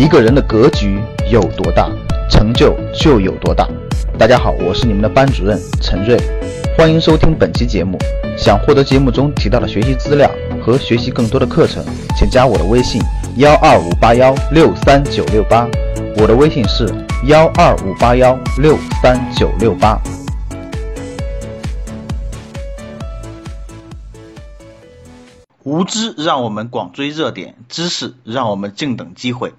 一个人的格局有多大，成就就有多大。大家好，我是你们的班主任陈瑞，欢迎收听本期节目。想获得节目中提到的学习资料和学习更多的课程，请加我的微信幺二五八幺六三九六八。我的微信是幺二五八幺六三九六八。无知让我们广追热点，知识让我们静等机会。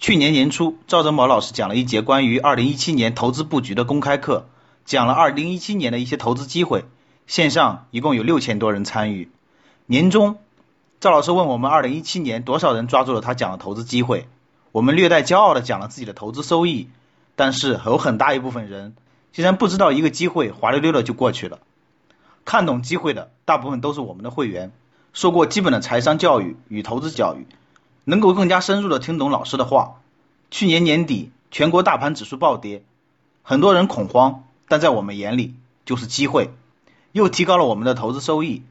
去年年初，赵正宝老师讲了一节关于二零一七年投资布局的公开课，讲了二零一七年的一些投资机会。线上一共有六千多人参与。年终，赵老师问我们二零一七年多少人抓住了他讲的投资机会？我们略带骄傲的讲了自己的投资收益，但是有很大一部分人竟然不知道一个机会滑溜溜的就过去了。看懂机会的大部分都是我们的会员。受过基本的财商教育与投资教育，能够更加深入的听懂老师的话。去年年底，全国大盘指数暴跌，很多人恐慌，但在我们眼里就是机会，又提高了我们的投资收益。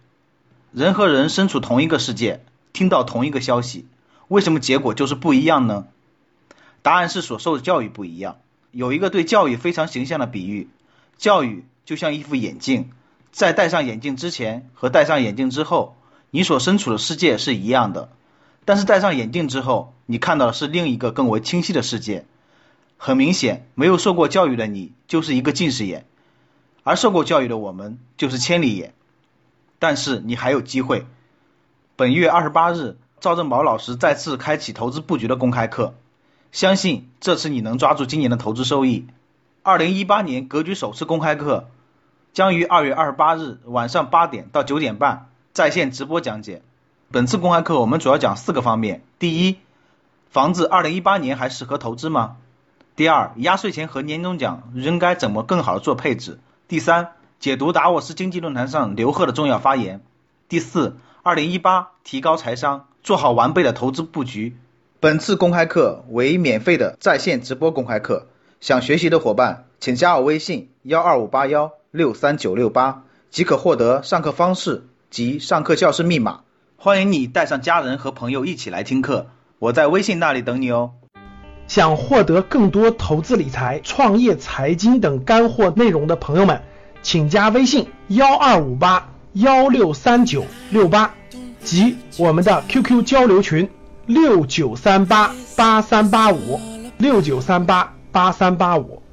人和人身处同一个世界，听到同一个消息，为什么结果就是不一样呢？答案是所受的教育不一样。有一个对教育非常形象的比喻：教育就像一副眼镜，在戴上眼镜之前和戴上眼镜之后。你所身处的世界是一样的，但是戴上眼镜之后，你看到的是另一个更为清晰的世界。很明显，没有受过教育的你就是一个近视眼，而受过教育的我们就是千里眼。但是你还有机会。本月二十八日，赵正宝老师再次开启投资布局的公开课，相信这次你能抓住今年的投资收益。二零一八年格局首次公开课将于二月二十八日晚上八点到九点半。在线直播讲解，本次公开课我们主要讲四个方面：第一，房子二零一八年还适合投资吗？第二，压岁钱和年终奖应该怎么更好的做配置？第三，解读达沃斯经济论坛上刘鹤的重要发言。第四，二零一八提高财商，做好完备的投资布局。本次公开课为免费的在线直播公开课，想学习的伙伴请加我微信幺二五八幺六三九六八，即可获得上课方式。及上课教室密码，欢迎你带上家人和朋友一起来听课，我在微信那里等你哦。想获得更多投资理财、创业、财经等干货内容的朋友们，请加微信幺二五八幺六三九六八及我们的 QQ 交流群六九三八八三八五六九三八八三八五。